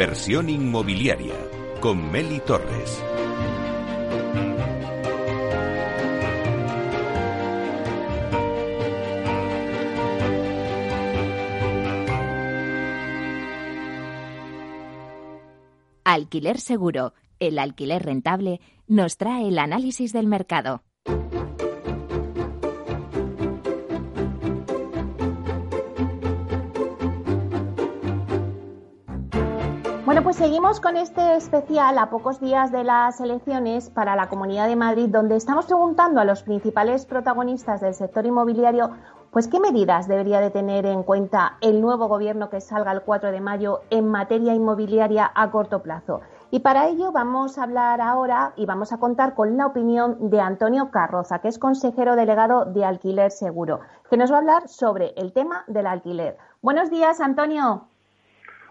Inversión inmobiliaria con Meli Torres. Alquiler Seguro, el alquiler rentable, nos trae el análisis del mercado. Pues seguimos con este especial a pocos días de las elecciones para la Comunidad de Madrid, donde estamos preguntando a los principales protagonistas del sector inmobiliario, pues qué medidas debería de tener en cuenta el nuevo gobierno que salga el 4 de mayo en materia inmobiliaria a corto plazo. Y para ello vamos a hablar ahora y vamos a contar con la opinión de Antonio Carroza, que es consejero delegado de Alquiler Seguro, que nos va a hablar sobre el tema del alquiler. Buenos días, Antonio.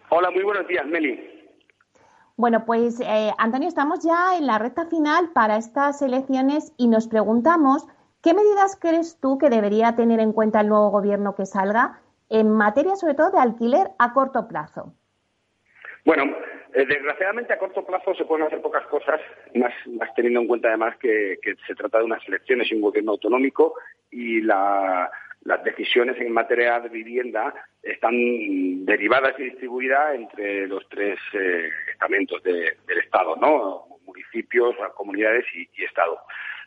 Hola, muy buenos días, Meli. Bueno, pues eh, Antonio, estamos ya en la recta final para estas elecciones y nos preguntamos qué medidas crees tú que debería tener en cuenta el nuevo gobierno que salga en materia sobre todo de alquiler a corto plazo. Bueno, eh, desgraciadamente a corto plazo se pueden hacer pocas cosas, más, teniendo en cuenta además que, que, se trata de unas elecciones y un gobierno autonómico y la, las decisiones en materia de vivienda están derivadas y distribuidas entre los tres eh, estamentos del Estado, ¿no? municipios, comunidades y, Estado.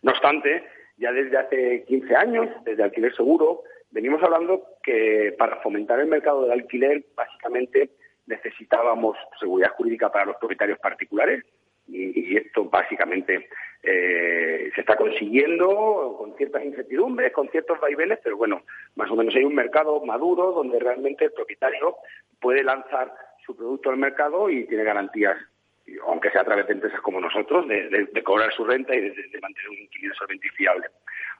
No obstante, ya desde hace 15 años, desde Alquiler Seguro, venimos hablando que para fomentar el mercado del alquiler, básicamente necesitábamos seguridad jurídica para los propietarios particulares, y, esto básicamente eh, se está consiguiendo con ciertas incertidumbres, con ciertos vaivenes, pero bueno, más o menos hay un mercado maduro donde realmente el propietario puede lanzar su producto al mercado y tiene garantías, aunque sea a través de empresas como nosotros, de, cobrar su renta y de, mantener un inquilino solvente y fiable.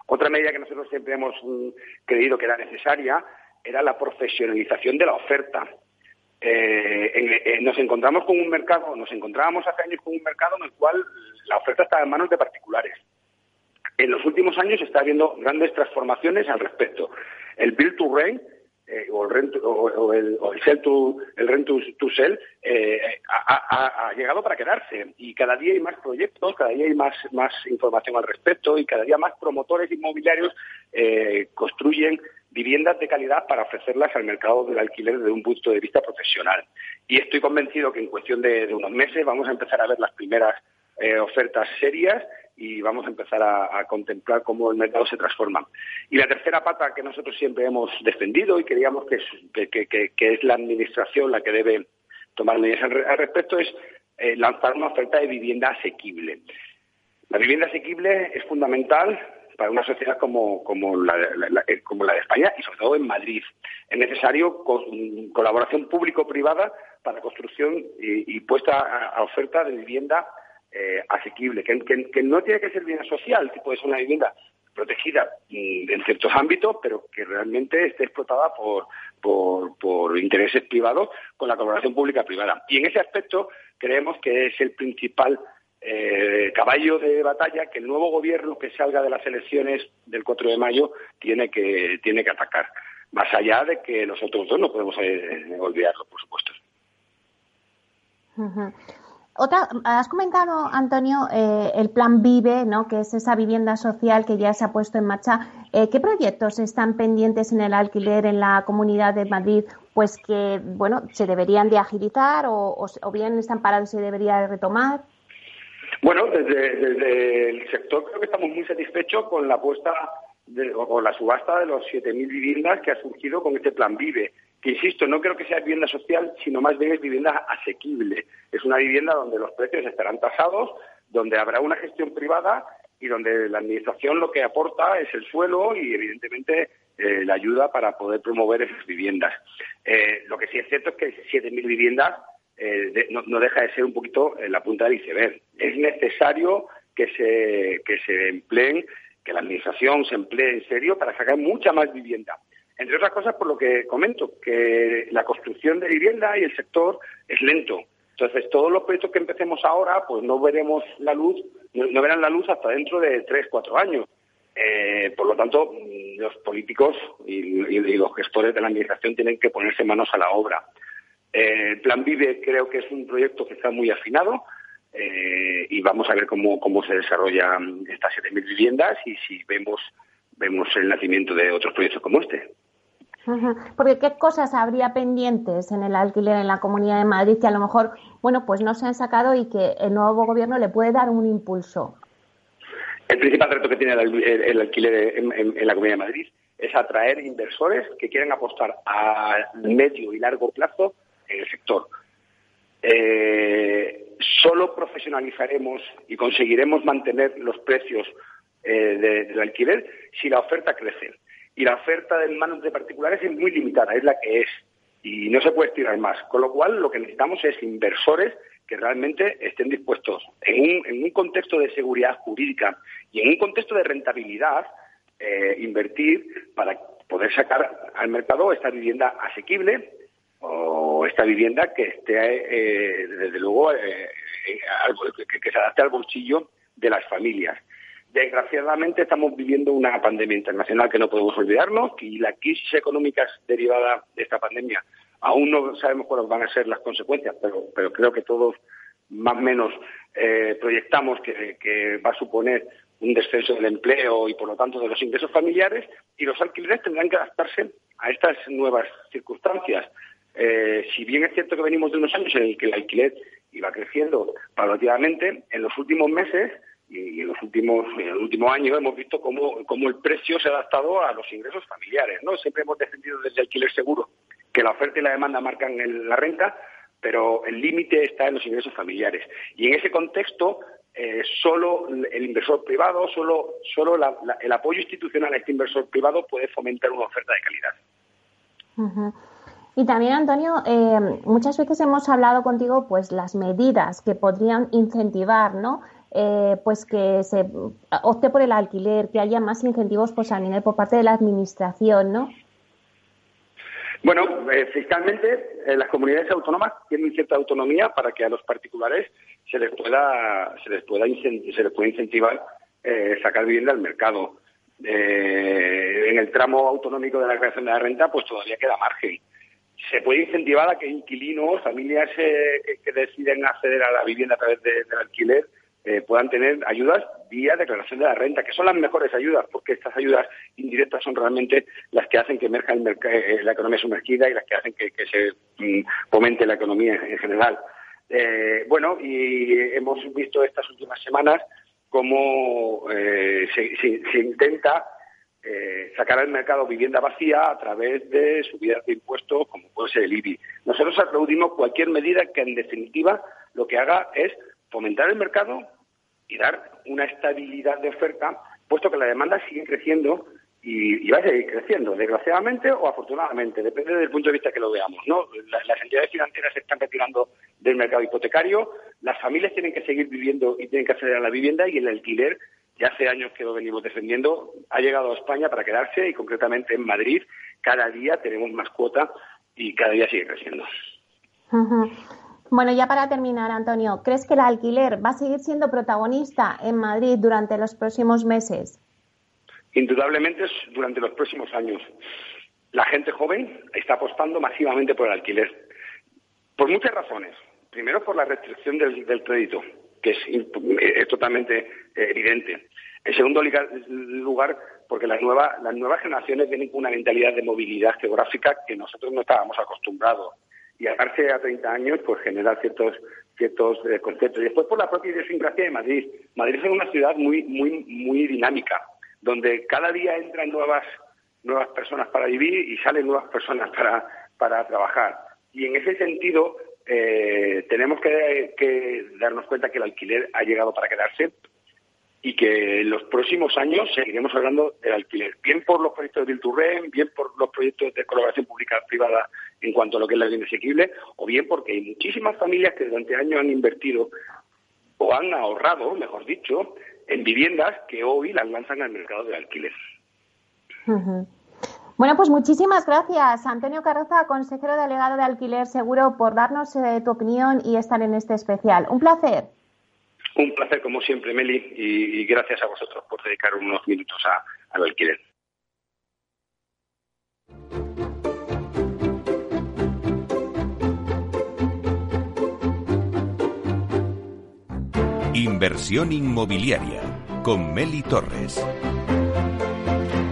Otra medida que nosotros siempre hemos mm, creído que era necesaria era la profesionalización de la oferta. Eh, eh, nos encontramos con un mercado, nos encontrábamos hace años con un mercado en el cual la oferta estaba en manos de particulares. En los últimos años está habiendo grandes transformaciones al respecto. El Build to Rent eh, o, el rent, o, el, sell to, el rent to, sell ha, ha, llegado para quedarse y cada día hay más proyectos, cada día hay más, más información al respecto y cada día más promotores inmobiliarios construyen viviendas de calidad para ofrecerlas al mercado del alquiler desde un punto de vista profesional. Y estoy convencido que en cuestión de, unos meses vamos a empezar a ver las primeras eh, ofertas serias y vamos a empezar a, contemplar cómo el mercado se transforma. Y la tercera pata que nosotros siempre hemos defendido y creíamos que es, que, es la Administración la que debe tomar medidas al, respecto es eh, lanzar una oferta de vivienda asequible. La vivienda asequible es fundamental para una sociedad como, como, la, eh, como la de España y sobre todo en Madrid. Es necesario colaboración público-privada para construcción y, puesta a, oferta de vivienda eh, asequible, que, no tiene que ser vivienda social, que puede ser una vivienda protegida mm, en ciertos ámbitos, pero que realmente esté explotada por, por, por intereses privados con la colaboración pública-privada. Y en ese aspecto creemos que es el principal eh, caballo de batalla que el nuevo gobierno que salga de las elecciones del 4 de mayo tiene que, tiene que atacar. Más allá de que nosotros dos no podemos eh, olvidarlo, por supuesto. Otra, has comentado, Antonio, eh, el plan Vive, ¿no? que es esa vivienda social que ya se ha puesto en marcha. Eh, ¿Qué proyectos están pendientes en el alquiler en la Comunidad de Madrid? Pues que, bueno, se deberían de agilizar o, o bien están parados y se debería retomar. Bueno, desde, el sector creo que estamos muy satisfechos con la apuesta o la subasta de los 7.000 viviendas que ha surgido con este plan Vive. Que insisto, no creo que sea vivienda social, sino más bien es vivienda asequible. Es una vivienda donde los precios estarán tasados, donde habrá una gestión privada y donde la administración lo que aporta es el suelo y evidentemente eh, la ayuda para poder promover esas viviendas. Eh, lo que sí es cierto es que 7.000 viviendas eh, no, deja de ser un poquito eh, la punta del iceberg. Es necesario que se, que se empleen, que la Administración se emplee en serio para sacar mucha más vivienda. Entre otras cosas, por lo que comento, que la construcción de vivienda y el sector es lento. Entonces, todos los proyectos que empecemos ahora, pues no veremos la luz, no, verán la luz hasta dentro de tres, cuatro años. Eh, por lo tanto, los políticos y, los gestores de la administración tienen que ponerse manos a la obra. El Plan Vive creo que es un proyecto que está muy afinado y vamos a ver cómo, cómo se desarrollan estas 7.000 viviendas y si vemos, vemos el nacimiento de otros proyectos como este. Porque qué cosas habría pendientes en el alquiler en la Comunidad de Madrid que a lo mejor, bueno, pues no se han sacado y que el nuevo gobierno le puede dar un impulso. El principal reto que tiene el, alquiler en, la Comunidad de Madrid es atraer inversores que quieran apostar a medio y largo plazo el sector. Eh, solo profesionalizaremos y conseguiremos mantener los precios eh, del alquiler si la oferta crece y la oferta de manos de particulares es muy limitada, es la que es, y no se puede estirar más. Con lo cual, lo que necesitamos es inversores que realmente estén dispuestos, en un, en un contexto de seguridad jurídica y en un contexto de rentabilidad, eh, invertir para poder sacar al mercado esta vivienda asequible o esta vivienda que esté, eh, desde luego, eh, que se adapte al bolsillo de las familias. Desgraciadamente estamos viviendo una pandemia internacional que no podemos olvidarnos y la crisis económica derivada de esta pandemia aún no sabemos cuáles van a ser las consecuencias, pero, pero creo que todos más o menos eh, proyectamos que, va a suponer un descenso del empleo y por lo tanto de los ingresos familiares y los alquileres tendrán que adaptarse a estas nuevas circunstancias. Eh, si bien es cierto que venimos de unos años en el que el alquiler iba creciendo paulatinamente, en los últimos meses y en los últimos en el último año hemos visto cómo, el precio se ha adaptado a los ingresos familiares no siempre hemos defendido desde alquiler seguro que la oferta y la demanda marcan la renta pero el límite está en los ingresos familiares. Y en ese contexto eh, solo el inversor privado solo solo el apoyo institucional a este inversor privado puede fomentar una oferta de calidad Y también, Antonio, eh, muchas veces hemos hablado contigo, pues, las medidas que podrían incentivar, ¿no? Eh, pues que se opte por el alquiler, que haya más incentivos pues, a nivel por parte de la administración, ¿no? Bueno, eh, fiscalmente eh, las comunidades autónomas tienen cierta autonomía para que a los particulares se les pueda se les pueda se les pueda incentivar sacar vivienda al mercado. en el tramo autonómico de la creación de la renta, pues todavía queda margen. Se puede incentivar a que inquilinos, familias que, deciden acceder a la vivienda a través del alquiler, eh, puedan tener ayudas vía declaración de la renta, que son las mejores ayudas, porque estas ayudas indirectas son realmente las que hacen que emerja el eh, la economía sumergida y las que hacen que, se mm, fomente la economía en, general. Eh, bueno, y hemos visto estas últimas semanas cómo se, intenta sacar al mercado vivienda vacía a través de subidas de impuestos, como puede ser el IBI. Nosotros aplaudimos cualquier medida que, en definitiva, lo que haga es fomentar el mercado y dar una estabilidad de oferta, puesto que la demanda sigue creciendo y, va a seguir creciendo, desgraciadamente o afortunadamente, depende del punto de vista que lo veamos. ¿no? Las, entidades financieras se están retirando del mercado hipotecario, las familias tienen que seguir viviendo y tienen que acceder a la vivienda y el alquiler, ya hace años que lo venimos defendiendo, ha llegado a España para quedarse y concretamente en Madrid cada día tenemos más cuota y cada día sigue creciendo. Bueno, ya para terminar, Antonio, ¿crees que el alquiler va a seguir siendo protagonista en Madrid durante los próximos meses? Indudablemente durante los próximos años. La gente joven está apostando masivamente por el alquiler. Por muchas razones. Primero, por la restricción del, crédito, que es, totalmente evidente. En segundo lugar, porque las, las nuevas generaciones vienen con una mentalidad de movilidad geográfica que nosotros no estábamos acostumbrados y darse a 30 años pues genera ciertos ciertos eh, conceptos. Y después por la propia idiosincrasia de Madrid. Madrid es una ciudad muy muy muy dinámica, donde cada día entran nuevas nuevas personas para vivir y salen nuevas personas para, para trabajar. Y en ese sentido eh, tenemos que darnos cuenta que el alquiler ha llegado para quedarse y que en los próximos años seguiremos hablando del alquiler, bien por los proyectos de Bilturren, bien por los proyectos de colaboración pública-privada en cuanto a lo que es la vivienda asequible, o bien porque hay muchísimas familias que durante años han invertido o han ahorrado, mejor dicho, en viviendas que hoy las lanzan al mercado del alquiler. Bueno, pues muchísimas gracias, Antonio Carroza, consejero delegado de Alquiler Seguro, por darnos eh, tu opinión y estar en este especial. Un placer. Un placer, como siempre, Meli, y, gracias a vosotros por dedicar unos minutos al alquiler. Inversión inmobiliaria con Meli Torres.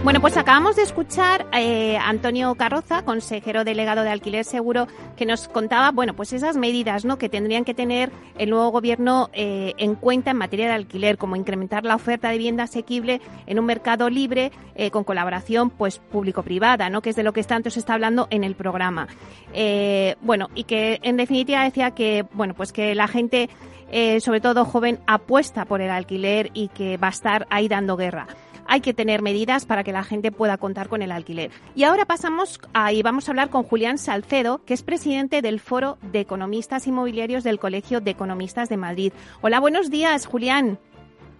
Bueno, pues acabamos de escuchar a eh, Antonio Carroza, consejero delegado de Alquiler Seguro, que nos contaba, bueno, pues esas medidas, ¿no? Que tendrían que tener el nuevo gobierno eh, en cuenta en materia de alquiler, como incrementar la oferta de vivienda asequible en un mercado libre eh, con colaboración, pues público-privada, ¿no? Que es de lo que tanto se está hablando en el programa. bueno, y que en definitiva decía que, bueno, pues que la gente, sobre todo joven, apuesta por el alquiler y que va a estar ahí dando guerra hay que tener medidas para que la gente pueda contar con el alquiler. Y ahora pasamos y vamos a hablar con Julián Salcedo, que es presidente del Foro de Economistas Inmobiliarios del Colegio de Economistas de Madrid. Hola, buenos días, Julián.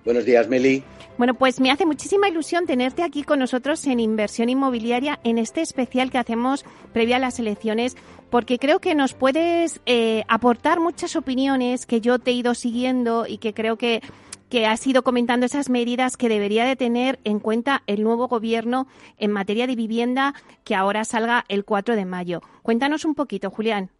Buenos días, Meli. Bueno, pues me hace muchísima ilusión tenerte aquí con nosotros en Inversión Inmobiliaria en este especial que hacemos previa a las elecciones, porque creo que nos puedes eh, aportar muchas opiniones que yo te he ido siguiendo y que creo que que ha sido comentando esas medidas que debería de tener en cuenta el nuevo gobierno en materia de vivienda que ahora salga el 4 de mayo. Cuéntanos un poquito, Julián.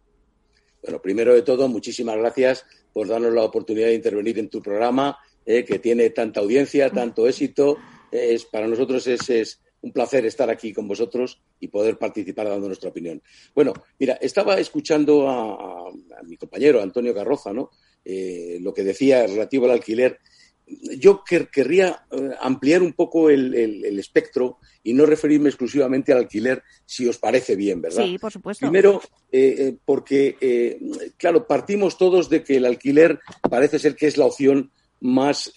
Bueno, primero de todo, muchísimas gracias por darnos la oportunidad de intervenir en tu programa, eh, que tiene tanta audiencia, tanto éxito. es, para nosotros es, un placer estar aquí con vosotros y poder participar dando nuestra opinión. Bueno, mira, estaba escuchando a, mi compañero Antonio Carroza, ¿no? Eh, lo que decía relativo al alquiler yo querría eh, ampliar un poco el, espectro y no referirme exclusivamente al alquiler, si os parece bien, ¿verdad? Sí, por supuesto. Primero, eh, eh, porque, claro, partimos todos de que el alquiler parece ser que es la opción más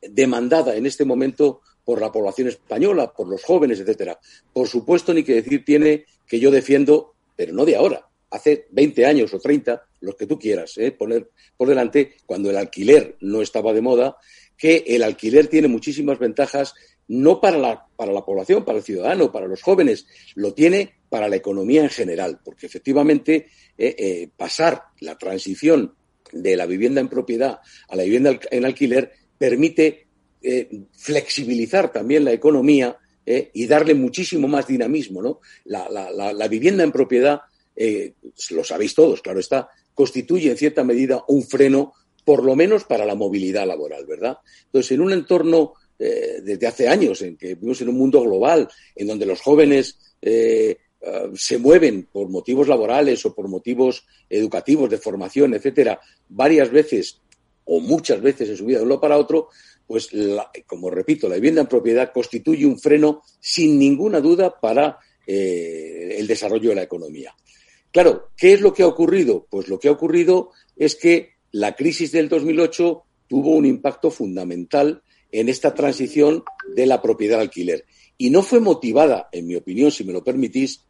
demandada en este momento por la población española, por los jóvenes, etcétera. Por supuesto, ni que decir tiene que yo defiendo, pero no de ahora, hace 20 años o 30, los que tú quieras, ¿eh? poner por delante, cuando el alquiler no estaba de moda, que el alquiler tiene muchísimas ventajas, no para la, para la población, para el ciudadano, para los jóvenes, lo tiene para la economía en general, porque efectivamente eh, eh, pasar la transición de la vivienda en propiedad a la vivienda en alquiler permite flexibilizar también la economía y darle muchísimo más dinamismo. ¿no? La, la vivienda en propiedad lo sabéis todos, claro está, constituye en cierta medida un freno, por lo menos para la movilidad laboral, ¿verdad? Entonces, en un entorno eh, desde hace años, en que vivimos en un mundo global, en donde los jóvenes eh, ah, se mueven por motivos laborales o por motivos educativos, de formación, etcétera, varias veces o muchas veces en su vida de uno para otro, pues, como repito, la vivienda en propiedad constituye un freno sin ninguna duda para el desarrollo de la economía. Claro, ¿qué es lo que ha ocurrido? Pues lo que ha ocurrido es que la crisis del 2008 tuvo un impacto fundamental en esta transición de la propiedad alquiler. Y no fue motivada, en mi opinión, si me lo permitís,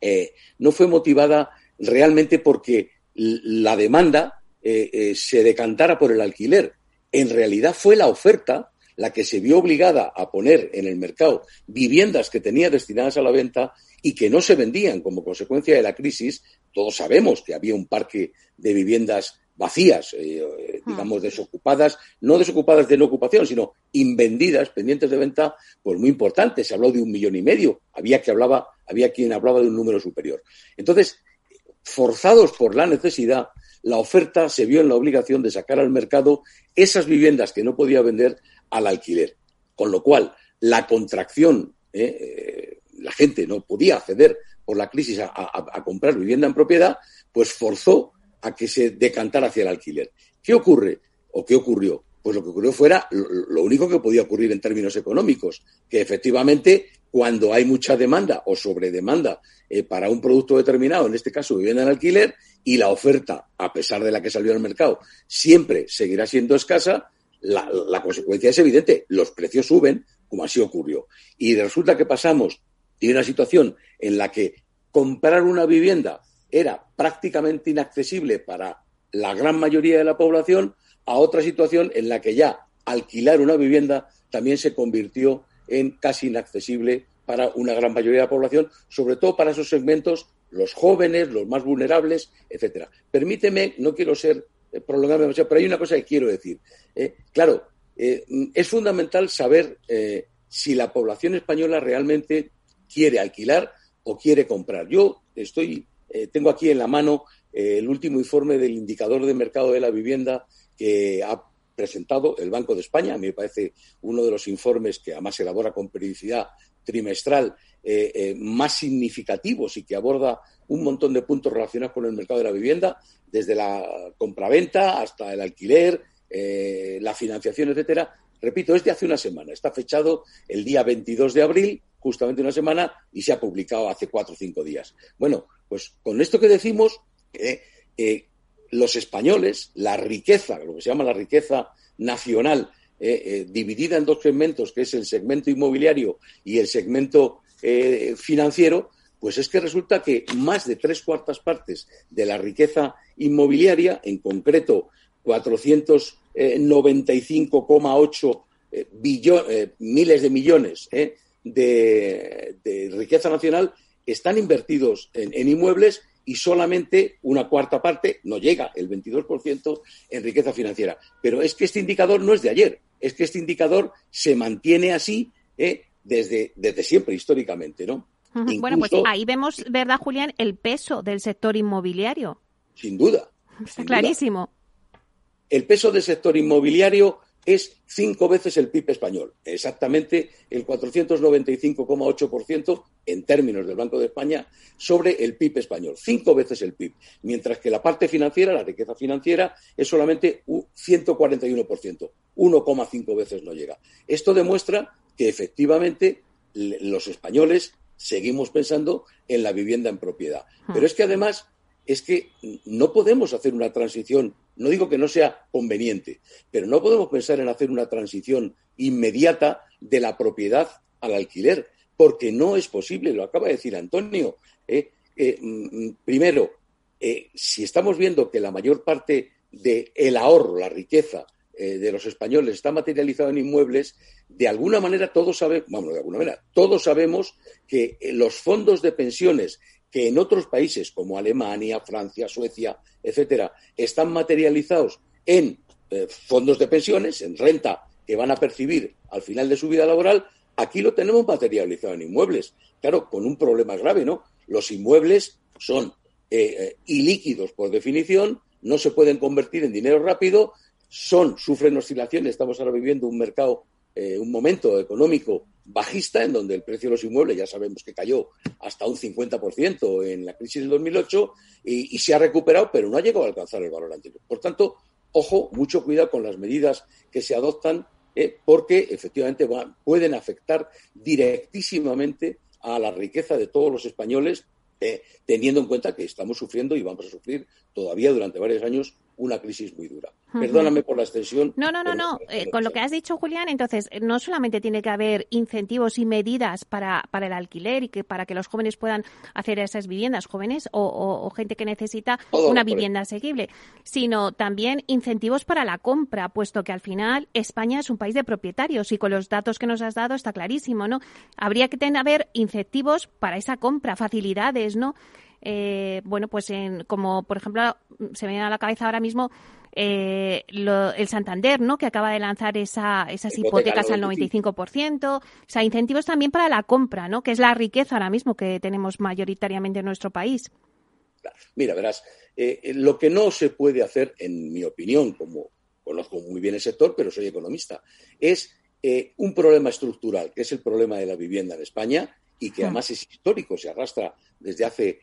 eh, no fue motivada realmente porque la demanda eh, eh, se decantara por el alquiler. En realidad fue la oferta la que se vio obligada a poner en el mercado viviendas que tenía destinadas a la venta y que no se vendían como consecuencia de la crisis. Todos sabemos que había un parque de viviendas vacías, eh, eh, digamos, desocupadas, no desocupadas de no ocupación, sino invendidas, pendientes de venta, pues muy importantes. Se habló de un millón y medio. Había, que hablaba, había quien hablaba de un número superior. Entonces, forzados por la necesidad, la oferta se vio en la obligación de sacar al mercado esas viviendas que no podía vender al alquiler. Con lo cual, la contracción, eh, eh, la gente no podía acceder por la crisis a, comprar vivienda en propiedad, pues forzó a que se decantara hacia el alquiler. ¿Qué ocurre o qué ocurrió? Pues lo que ocurrió fuera lo, único que podía ocurrir en términos económicos, que efectivamente cuando hay mucha demanda o sobredemanda eh, para un producto determinado, en este caso vivienda en alquiler, y la oferta, a pesar de la que salió al mercado, siempre seguirá siendo escasa, la, consecuencia es evidente, los precios suben, como así ocurrió. Y resulta que pasamos de una situación en la que comprar una vivienda era prácticamente inaccesible para la gran mayoría de la población a otra situación en la que ya alquilar una vivienda también se convirtió en casi inaccesible para una gran mayoría de la población, sobre todo para esos segmentos, los jóvenes, los más vulnerables, etcétera. Permíteme, no quiero ser eh, prolongarme pero hay una cosa que quiero decir. Eh, claro, eh, es fundamental saber si la población española realmente quiere alquilar o quiere comprar. Yo estoy, tengo aquí en la mano el último informe del indicador de mercado de la vivienda que ha presentado el Banco de España. Me parece uno de los informes que además elabora con periodicidad trimestral eh, eh, más significativos y que aborda un montón de puntos relacionados con el mercado de la vivienda, desde la compraventa hasta el alquiler, eh, la financiación, etcétera. Repito, es de hace una semana. Está fechado el día 22 de abril, justamente una semana, y se ha publicado hace cuatro o cinco días. Bueno, pues con esto que decimos, los españoles, la riqueza, lo que se llama la riqueza nacional, eh, eh, dividida en dos segmentos, que es el segmento inmobiliario y el segmento eh, financiero, pues es que resulta que más de tres cuartas partes de la riqueza inmobiliaria, en concreto 495,8 miles de millones de, riqueza nacional, están invertidos en inmuebles y solamente una cuarta parte, no llega, el 22% en riqueza financiera. Pero es que este indicador no es de ayer, es que este indicador se mantiene así ¿eh? desde, desde siempre, históricamente, ¿no? bueno, pues ahí vemos, ¿verdad, Julián, el peso del sector inmobiliario? Sin duda. Está clarísimo. El peso del sector inmobiliario es cinco veces el PIB español, exactamente el 495,8% en términos del Banco de España sobre el PIB español, cinco veces el PIB, mientras que la parte financiera, la riqueza financiera, es solamente un 141%, 1,5 veces no llega. Esto demuestra que efectivamente los españoles seguimos pensando en la vivienda en propiedad. Ah. Pero es que además es que no podemos hacer una transición, no digo que no sea conveniente, pero no podemos pensar en hacer una transición inmediata de la propiedad al alquiler, porque no es posible, lo acaba de decir Antonio. ¿eh? Eh, mm, primero, eh, si estamos viendo que la mayor parte del ahorro, la riqueza de los españoles está materializado en inmuebles, de alguna manera todos sabemos, vamos, de alguna manera, todos sabemos que los fondos de pensiones que en otros países como Alemania, Francia, Suecia, etcétera, están materializados en eh, fondos de pensiones, en renta que van a percibir al final de su vida laboral, aquí lo tenemos materializado en inmuebles. Claro, con un problema grave, ¿no? Los inmuebles son eh, eh, ilíquidos por definición, no se pueden convertir en dinero rápido, son, sufren oscilaciones, estamos ahora viviendo un mercado, un momento económico bajista, en donde el precio de los inmuebles ya sabemos que cayó hasta un 50% en la crisis del 2008 y, se ha recuperado, pero no ha llegado a alcanzar el valor anterior. Por tanto, ojo, mucho cuidado con las medidas que se adoptan, eh, porque efectivamente pueden afectar directísimamente a la riqueza de todos los españoles, eh, teniendo en cuenta que estamos sufriendo y vamos a sufrir todavía durante varios años una crisis muy dura. Perdóname por la extensión. No, no, no, no. Eh, con lo que has dicho, Julián, entonces, no solamente tiene que haber incentivos y medidas para, para el alquiler y que para que los jóvenes puedan hacer esas viviendas, jóvenes o, gente que necesita una vivienda asequible, sino también incentivos para la compra, puesto que al final España es un país de propietarios y con los datos que nos has dado está clarísimo, ¿no? Habría que tener incentivos para esa compra, facilidades, ¿no? Eh, bueno, pues en, como por ejemplo se me viene a la cabeza ahora mismo eh, el Santander, ¿no? Que acaba de lanzar esa, esas hipotecas al 95%, o sea, incentivos también para la compra, ¿no? Que es la riqueza ahora mismo que tenemos mayoritariamente en nuestro país. Mira, verás, eh, lo que no se puede hacer, en mi opinión, como conozco muy bien el sector, pero soy economista, es un problema estructural, que es el problema de la vivienda en España y que hmm. además es histórico, se arrastra desde hace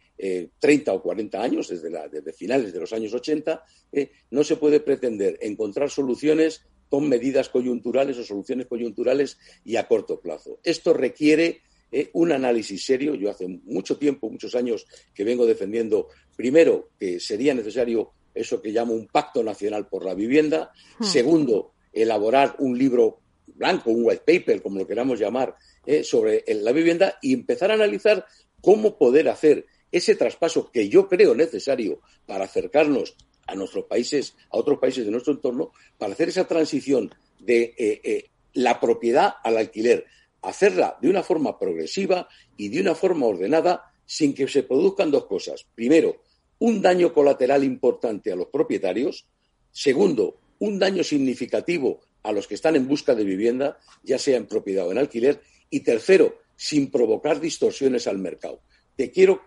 30 eh, o 40 años, desde, desde, finales de los años 80, eh, no se puede pretender encontrar soluciones con medidas coyunturales o soluciones coyunturales y a corto plazo. Esto requiere eh, un análisis serio. Yo hace mucho tiempo, muchos años, que vengo defendiendo, primero, que sería necesario eso que llamo un pacto nacional por la vivienda. Hmm. Segundo, elaborar un libro blanco, un white paper, como lo queramos llamar, sobre la vivienda y empezar a analizar cómo poder hacer ese traspaso que yo creo necesario para acercarnos a nuestros países, a otros países de nuestro entorno, para hacer esa transición de eh, eh, la propiedad al alquiler, hacerla de una forma progresiva y de una forma ordenada sin que se produzcan dos cosas. Primero, un daño colateral importante a los propietarios. Segundo, un daño significativo a los que están en busca de vivienda, ya sea en propiedad o en alquiler. Y tercero, sin provocar distorsiones al mercado. Te quiero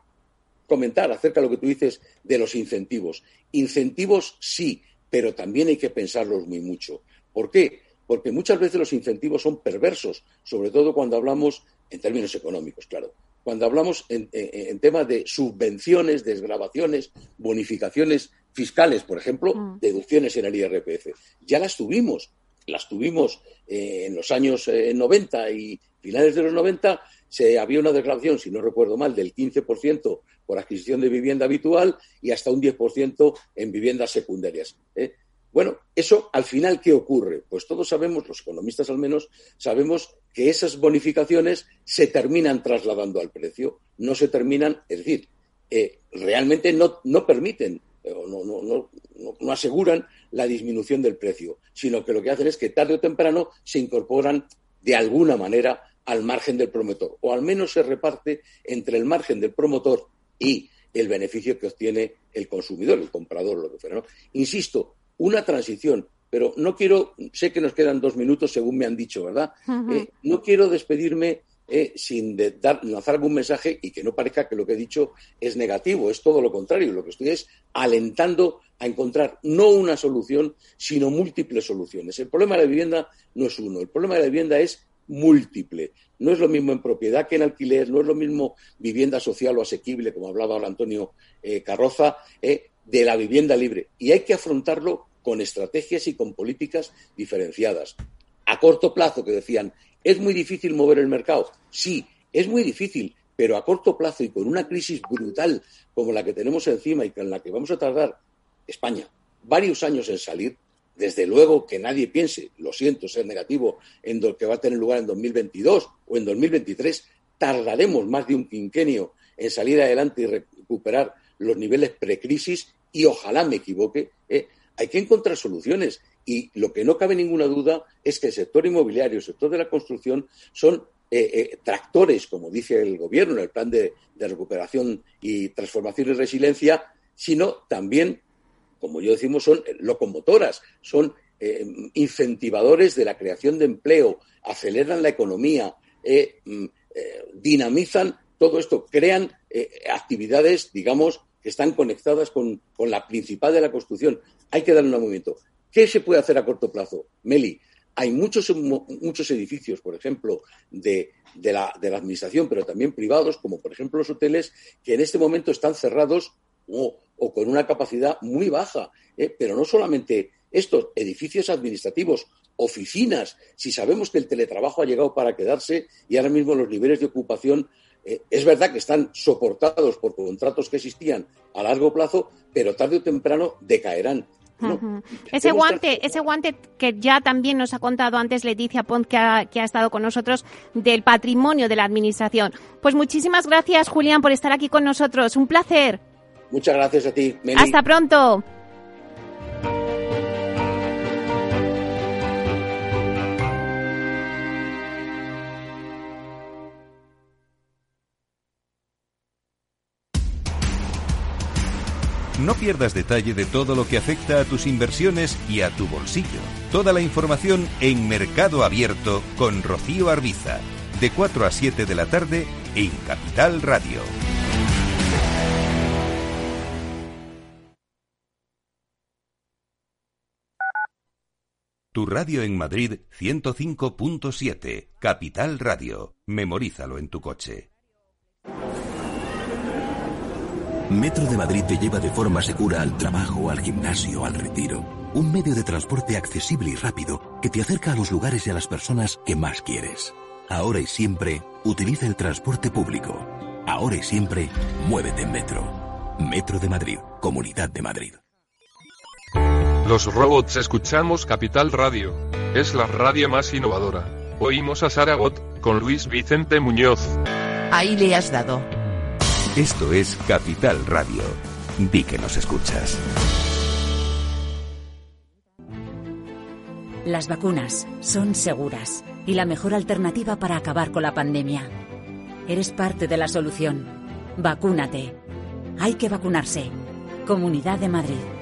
comentar acerca de lo que tú dices de los incentivos. Incentivos sí, pero también hay que pensarlos muy mucho, ¿Por qué? Porque muchas veces los incentivos son perversos, sobre todo cuando hablamos en términos económicos, claro. Cuando hablamos en, temas de subvenciones, desgrabaciones, bonificaciones fiscales, por ejemplo, mm. deducciones en el IRPF. Ya las tuvimos, las tuvimos eh, en los años 90 eh, y finales de los 90 se había una declaración, si no recuerdo mal, del 15% por adquisición de vivienda habitual y hasta un 10% en viviendas secundarias. ¿eh? Bueno, eso al final, ¿qué ocurre? Pues todos sabemos, los economistas al menos, sabemos que esas bonificaciones se terminan trasladando al precio, no se terminan, es decir, eh, realmente no, no permiten o no, no, no, no, aseguran la disminución del precio, sino que lo que hacen es que tarde o temprano se incorporan de alguna manera al margen del promotor, o al menos se reparte entre el margen del promotor y el beneficio que obtiene el consumidor, el comprador, lo que fuera. Insisto, una transición, pero no quiero, sé que nos quedan dos minutos según me han dicho, ¿verdad? Eh, no quiero despedirme eh, sin lanzar algún mensaje y que no parezca que lo que he dicho es negativo, es todo lo contrario. Lo que estoy es alentando a encontrar no una solución, sino múltiples soluciones. El problema de la vivienda no es uno, el problema de la vivienda es múltiple. No es lo mismo en propiedad que en alquiler, no es lo mismo vivienda social o asequible, como hablaba ahora Antonio eh, Carroza, eh, de la vivienda libre. Y hay que afrontarlo con estrategias y con políticas diferenciadas. A corto plazo, que decían, ¿es muy difícil mover el mercado? Sí, es muy difícil, pero a corto plazo y con una crisis brutal como la que tenemos encima y con la que vamos a tardar España varios años en salir, desde luego que nadie piense, lo siento, ser negativo, en lo que va a tener lugar en 2022 o en 2023, tardaremos más de un quinquenio en salir adelante y recuperar los niveles precrisis y ojalá me equivoque, ¿eh? Hay que encontrar soluciones. Y lo que no cabe ninguna duda es que el sector inmobiliario, el sector de la construcción, son eh, eh, tractores, como dice el Gobierno en el plan de, recuperación y transformación y resiliencia, sino también, como yo decimos, son locomotoras, son incentivadores de la creación de empleo, aceleran la economía, mm, dinamizan todo esto, crean actividades, digamos, que están conectadas con, la principal de la construcción. Hay que darle un movimiento. ¿Qué se puede hacer a corto plazo? Meli, hay muchos, muchos edificios, por ejemplo, de, la, administración, pero también privados, como por ejemplo los hoteles, que en este momento están cerrados o, con una capacidad muy baja. ¿eh? Pero no solamente estos edificios administrativos, oficinas, si sabemos que el teletrabajo ha llegado para quedarse y ahora mismo los niveles de ocupación eh, es verdad que están soportados por contratos que existían a largo plazo, pero tarde o temprano decaerán. Ese guante, ese guante que ya también nos ha contado antes Leticia Pont, que ha, estado con nosotros, del patrimonio de la Administración. Pues muchísimas gracias, Julián, por estar aquí con nosotros. Un placer. Muchas gracias a ti. Hasta pronto. No pierdas detalle de todo lo que afecta a tus inversiones y a tu bolsillo. Toda la información en Mercado Abierto con Rocío Arbiza, de 4 a 7 de la tarde en Capital Radio. Tu radio en Madrid 105.7, Capital Radio. Memorízalo en tu coche. Metro de Madrid te lleva de forma segura al trabajo, al gimnasio, al retiro. Un medio de transporte accesible y rápido que te acerca a los lugares y a las personas que más quieres. Ahora y siempre, utiliza el transporte público. Ahora y siempre, muévete en Metro. Metro de Madrid, Comunidad de Madrid. Los robots escuchamos Capital Radio. Es la radio más innovadora. Oímos a Saragot, con Luis Vicente Muñoz. Ahí le has dado. Esto es Capital Radio. Di que nos escuchas. Las vacunas son seguras y la mejor alternativa para acabar con la pandemia. Eres parte de la solución. Vacúnate. Hay que vacunarse. Comunidad de Madrid.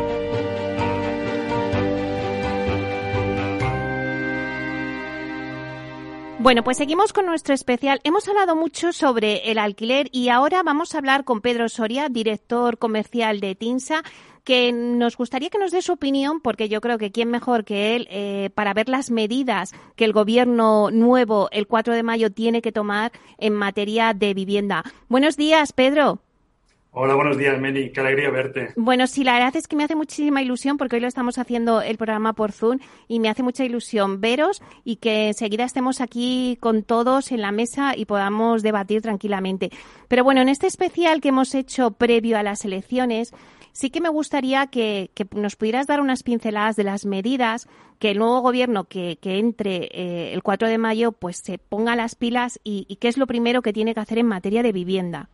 Bueno, pues seguimos con nuestro especial. Hemos hablado mucho sobre el alquiler y ahora vamos a hablar con Pedro Soria, director comercial de TINSA, que nos gustaría que nos dé su opinión, porque yo creo que quién mejor que él eh, para ver las medidas que el gobierno nuevo el 4 de mayo tiene que tomar en materia de vivienda. Buenos días, Pedro. Hola, buenos días, Meli. Qué alegría verte. Bueno, sí, la verdad es que me hace muchísima ilusión porque hoy lo estamos haciendo el programa por Zoom y me hace mucha ilusión veros y que enseguida estemos aquí con todos en la mesa y podamos debatir tranquilamente. Pero bueno, en este especial que hemos hecho previo a las elecciones, sí que me gustaría que, nos pudieras dar unas pinceladas de las medidas que el nuevo gobierno que, entre eh, el 4 de mayo pues se ponga las pilas y qué es lo primero que tiene que hacer en materia de vivienda.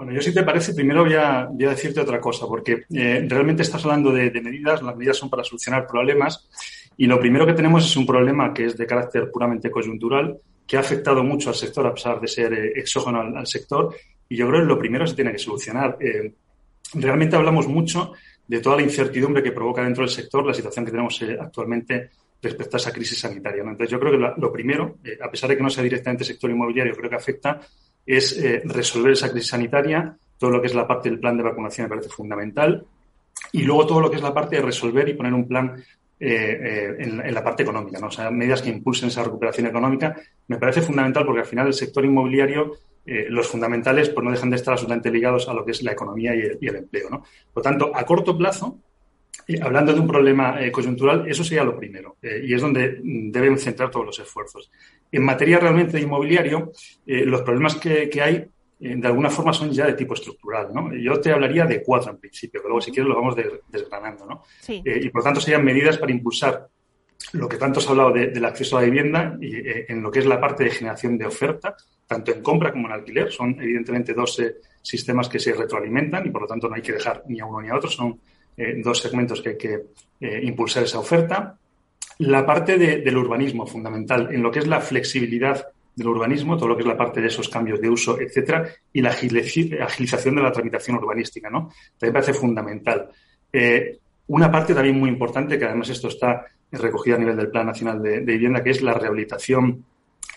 Bueno, yo si te parece, primero voy a, decirte otra cosa, porque eh, realmente estás hablando de, medidas, las medidas son para solucionar problemas y lo primero que tenemos es un problema que es de carácter puramente coyuntural, que ha afectado mucho al sector a pesar de ser eh, exógeno al, sector y yo creo que lo primero se tiene que solucionar. Eh, realmente hablamos mucho de toda la incertidumbre que provoca dentro del sector la situación que tenemos actualmente respecto a esa crisis sanitaria. Entonces, yo creo que lo primero, a pesar de que no sea directamente sector inmobiliario, creo que afecta es eh, resolver esa crisis sanitaria, todo lo que es la parte del plan de vacunación me parece fundamental, y luego todo lo que es la parte de resolver y poner un plan eh, eh, en, la parte económica, ¿no? o sea, medidas que impulsen esa recuperación económica, me parece fundamental porque al final el sector inmobiliario, los fundamentales, pues no dejan de estar absolutamente ligados a lo que es la economía y el, empleo. ¿no? Por tanto, a corto plazo, hablando de un problema coyuntural, eso sería lo primero y es donde mm, deben centrar todos los esfuerzos. En materia realmente de inmobiliario, eh, los problemas que, hay eh, de alguna forma son ya de tipo estructural. ¿no? Yo te hablaría de cuatro en principio, pero luego si quieres lo vamos desgranando. ¿no? Eh, y por tanto serían medidas para impulsar lo que tanto se ha hablado del acceso a la vivienda y en lo que es la parte de generación de oferta, tanto en compra como en alquiler. Son evidentemente dos sistemas que se retroalimentan y por lo tanto no hay que dejar ni a uno ni a otro. Son dos segmentos que hay que impulsar esa oferta la parte del urbanismo fundamental, en lo que es la flexibilidad del urbanismo, todo lo que es la parte de esos cambios de uso, etcétera, y la agilización de la tramitación urbanística, ¿no? También parece fundamental. Eh, una parte también muy importante, que además esto está recogida a nivel del Plan Nacional de, Vivienda, que es la rehabilitación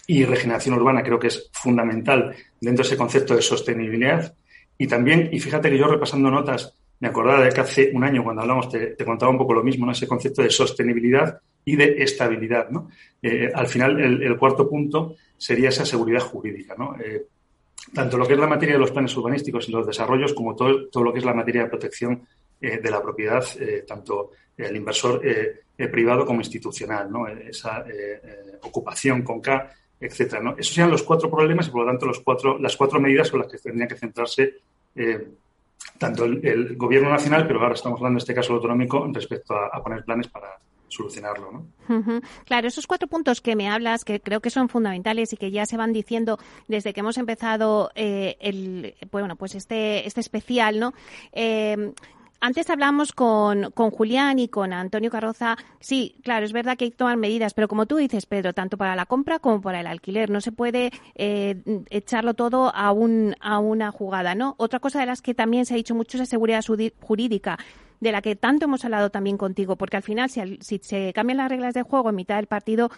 y regeneración urbana, creo que es fundamental dentro de ese concepto de sostenibilidad. Y también, y fíjate que yo repasando notas, me acordaba de que hace un año cuando hablamos te, contaba un poco lo mismo, ¿no? ese concepto de sostenibilidad y de estabilidad. ¿no? Eh, al final, el, cuarto punto sería esa seguridad jurídica. ¿no? Eh, tanto lo que es la materia de los planes urbanísticos y los desarrollos, como todo, todo lo que es la materia de protección eh, de la propiedad, tanto el inversor privado como institucional, ¿no? esa ocupación con K, etcétera. ¿no? Esos serían los cuatro problemas y, por lo tanto, los cuatro, las cuatro medidas con las que tendrían que centrarse tanto el, gobierno nacional, pero ahora estamos hablando en este caso autonómico respecto a poner planes para, solucionarlo. ¿no? Claro, esos cuatro puntos que me hablas, que creo que son fundamentales y que ya se van diciendo desde que hemos empezado eh, el, bueno, pues este, este especial, ¿no? Eh, antes hablamos con, con, Julián y con Antonio Carroza. Sí, claro, es verdad que hay que tomar medidas, pero como tú dices, Pedro, tanto para la compra como para el alquiler, no se puede eh, echarlo todo a, un, a una jugada, ¿no? Otra cosa de las que también se ha dicho mucho es la seguridad jurídica de la que tanto hemos hablado también contigo, porque al final, si, si se cambian las reglas de juego en mitad del partido,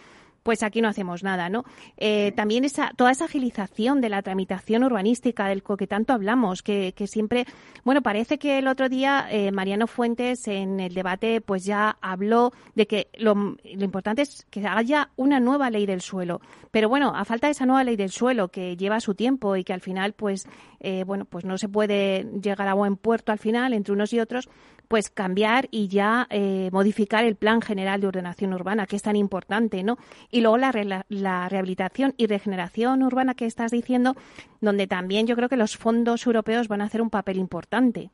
pues aquí no hacemos nada, ¿no? Eh, también esa, toda esa agilización de la tramitación urbanística del que tanto hablamos, que, siempre, bueno, parece que el otro día eh, Mariano Fuentes en el debate pues ya habló de que lo, lo, importante es que haya una nueva ley del suelo. Pero bueno, a falta de esa nueva ley del suelo que lleva su tiempo y que al final pues, eh, bueno, pues no se puede llegar a buen puerto al final entre unos y otros, pues cambiar y ya eh, modificar el plan general de ordenación urbana, que es tan importante, ¿no? Y luego la, la rehabilitación y regeneración urbana que estás diciendo, donde también yo creo que los fondos europeos van a hacer un papel importante.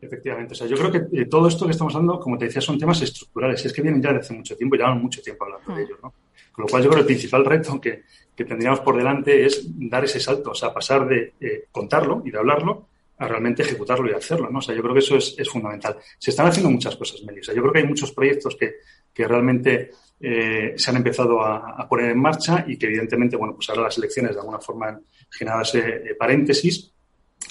Efectivamente. O sea, yo creo que eh, todo esto que estamos hablando, como te decía, son temas estructurales. Y es que vienen ya desde hace mucho tiempo, llevan mucho tiempo hablando de hmm. ellos, ¿no? Con lo cual yo creo que el principal reto que, que tendríamos por delante es dar ese salto, o sea, pasar de eh, contarlo y de hablarlo a realmente ejecutarlo y hacerlo, ¿no? O sea, yo creo que eso es, fundamental. Se están haciendo muchas cosas, Melissa. yo creo que hay muchos proyectos que, que realmente eh, se han empezado a, poner en marcha y que evidentemente, bueno, pues ahora las elecciones de alguna forma han generado ese eh, paréntesis.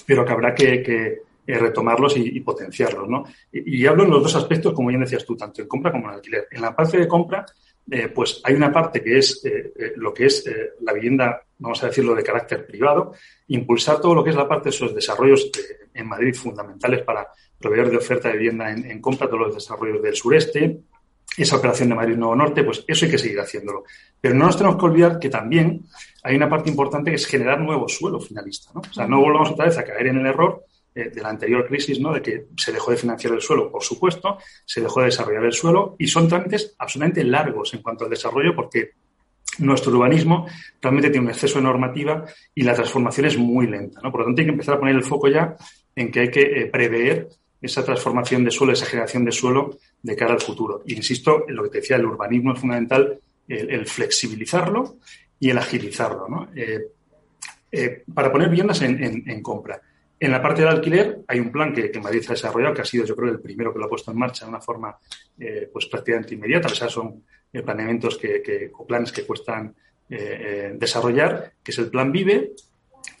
pero que habrá que, retomarlos y, potenciarlos. ¿no? Y, hablo en los dos aspectos, como bien decías tú, tanto en compra como en alquiler. En la parte de compra, eh, pues hay una parte que es eh, eh, lo que es la vivienda, vamos a decirlo, de carácter privado, impulsar todo lo que es la parte de esos desarrollos en Madrid fundamentales para proveer de oferta de vivienda en, en, compra, todos los desarrollos del sureste, esa operación de Madrid Nuevo Norte, pues eso hay que seguir haciéndolo. Pero no nos tenemos que olvidar que también hay una parte importante que es generar nuevo suelo finalista, ¿no? O sea, no volvamos otra vez a caer en el error eh, de la anterior crisis, ¿no? De que se dejó de financiar el suelo, por supuesto, se dejó de desarrollar el suelo y son trámites absolutamente largos en cuanto al desarrollo porque nuestro urbanismo realmente tiene un exceso de normativa y la transformación es muy lenta, ¿no? Por lo tanto, hay que empezar a poner el foco ya en que hay que eh, prever esa transformación de suelo, esa generación de suelo de cara al futuro. Y insisto, en lo que te decía, el urbanismo es fundamental el, flexibilizarlo y el agilizarlo, ¿no? Eh, eh, para poner viviendas en, compra. En la parte del alquiler hay un plan que, que, Madrid ha desarrollado, que ha sido yo creo el primero que lo ha puesto en marcha de una forma eh, pues prácticamente inmediata. O sea, son planeamientos que, o planes que cuestan desarrollar, que es el plan Vive,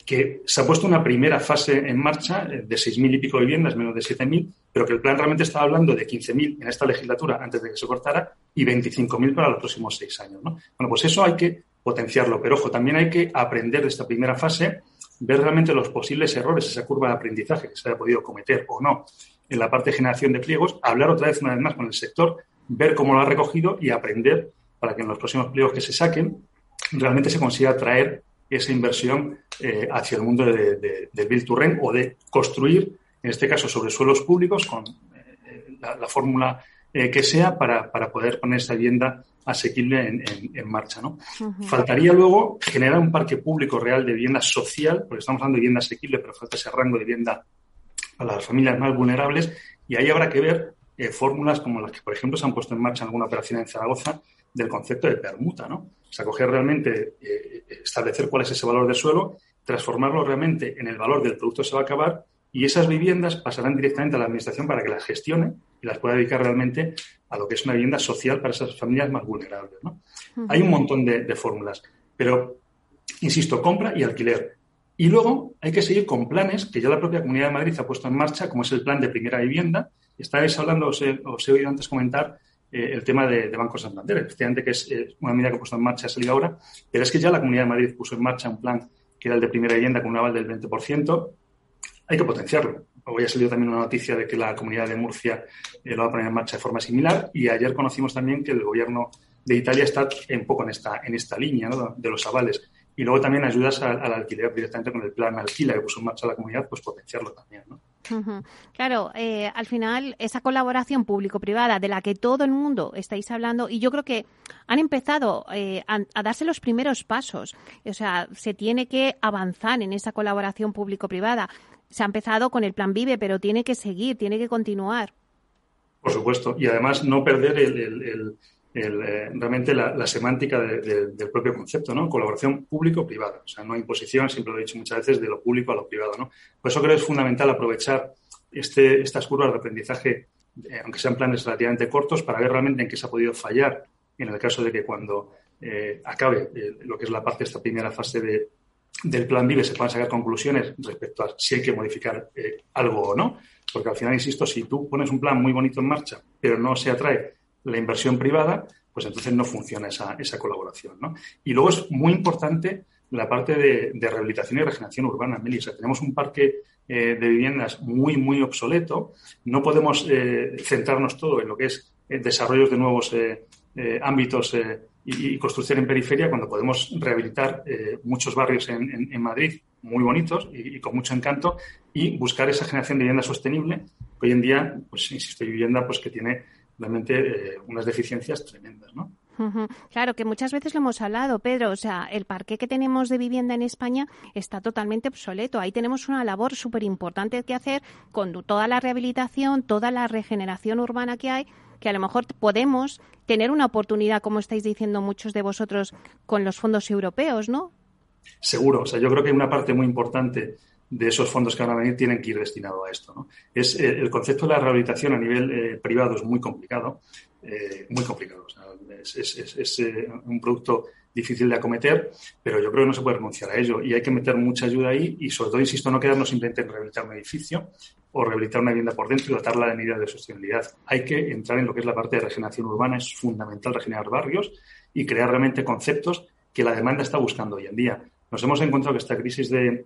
que se ha puesto una primera fase en marcha de 6.000 y pico viviendas, menos de 7.000, pero que el plan realmente estaba hablando de 15.000 en esta legislatura antes de que se cortara y 25.000 para los próximos seis años. ¿no? Bueno, pues eso hay que potenciarlo, pero ojo, también hay que aprender de esta primera fase, ver realmente los posibles errores, esa curva de aprendizaje que se haya podido cometer o no en la parte de generación de pliegos, hablar otra vez una vez más con el sector, ver cómo lo ha recogido y aprender para que en los próximos pliegos que se saquen realmente se consiga traer esa inversión eh, hacia el mundo de, de, del Build to Rent o de construir, en este caso, sobre suelos públicos con eh, la, fórmula eh, que sea para, para, poder poner esa vivienda asequible en, en, marcha. ¿no? Faltaría luego generar un parque público real de vivienda social, porque estamos hablando de vivienda asequible, pero falta ese rango de vivienda para las familias más vulnerables y ahí habrá que ver fórmulas como las que, por ejemplo, se han puesto en marcha en alguna operación en Zaragoza del concepto de permuta, ¿no? O sea, coger realmente, eh, establecer cuál es ese valor del suelo, transformarlo realmente en el valor del producto que se va a acabar y esas viviendas pasarán directamente a la administración para que las gestione y las pueda dedicar realmente a lo que es una vivienda social para esas familias más vulnerables, ¿no? Hay un montón de, fórmulas, pero, insisto, compra y alquiler. Y luego hay que seguir con planes que ya la propia Comunidad de Madrid ha puesto en marcha, como es el plan de primera vivienda. Estáis hablando, os he, he oído antes comentar eh, el tema de, de Banco Santander, efectivamente que es eh, una medida que ha puesto en marcha, ha salido ahora, pero es que ya la Comunidad de Madrid puso en marcha un plan que era el de primera vivienda con un aval del 20%, hay que potenciarlo. Hoy ha salido también una noticia de que la Comunidad de Murcia eh, lo va a poner en marcha de forma similar y ayer conocimos también que el Gobierno de Italia está un poco en esta, en esta línea de los avales. Y luego también ayudas al, alquiler directamente con el plan alquila que puso en marcha la comunidad, pues potenciarlo también. ¿no? Claro, eh, al final esa colaboración público-privada de la que todo el mundo estáis hablando y yo creo que han empezado eh, a, darse los primeros pasos. O sea, se tiene que avanzar en esa colaboración público-privada. Se ha empezado con el plan Vive, pero tiene que seguir, tiene que continuar. Por supuesto, y además no perder el, eh, realmente la, semántica del propio concepto, ¿no? Colaboración público-privada. O sea, no imposición, siempre lo he dicho muchas veces, de lo público a lo privado, ¿no? Por eso creo que es fundamental aprovechar este, estas curvas de aprendizaje, eh, aunque sean planes relativamente cortos, para ver realmente en qué se ha podido fallar en el caso de que cuando eh, acabe lo que es la parte de esta primera fase de, del plan VIVE se puedan sacar conclusiones respecto a si hay que modificar algo o no. Porque al final, insisto, si tú pones un plan muy bonito en marcha, pero no se atrae la inversión privada, pues entonces no funciona esa, esa colaboración. ¿no? Y luego es muy importante la parte de, rehabilitación y regeneración urbana, Meli. tenemos un parque eh, de viviendas muy, muy obsoleto. No podemos eh, centrarnos todo en lo que es eh, desarrollos de nuevos ámbitos y, construcción en periferia cuando podemos rehabilitar muchos barrios en, en, Madrid muy bonitos y, y, con mucho encanto y buscar esa generación de vivienda sostenible. Hoy en día, pues insisto, hay vivienda pues, que tiene realmente eh, unas deficiencias tremendas, ¿no? Claro, que muchas veces lo hemos hablado, Pedro. O sea, el parque que tenemos de vivienda en España está totalmente obsoleto. Ahí tenemos una labor súper importante que hacer con toda la rehabilitación, toda la regeneración urbana que hay, que a lo mejor podemos tener una oportunidad, como estáis diciendo muchos de vosotros, con los fondos europeos, ¿no? Seguro. O sea, yo creo que una parte muy importante de esos fondos que van a venir tienen que ir destinados a esto. ¿no? Es, eh, el concepto de la rehabilitación a nivel eh, privado es muy complicado, eh, muy complicado. es, un producto difícil de acometer, pero yo creo que no se puede renunciar a ello y hay que meter mucha ayuda ahí y sobre todo, insisto, no quedarnos simplemente en rehabilitar un edificio o rehabilitar una vivienda por dentro y dotarla de medidas de sostenibilidad. Hay que entrar en lo que es la parte de regeneración urbana, es fundamental regenerar barrios y crear realmente conceptos que la demanda está buscando hoy en día. Nos hemos encontrado que esta crisis de,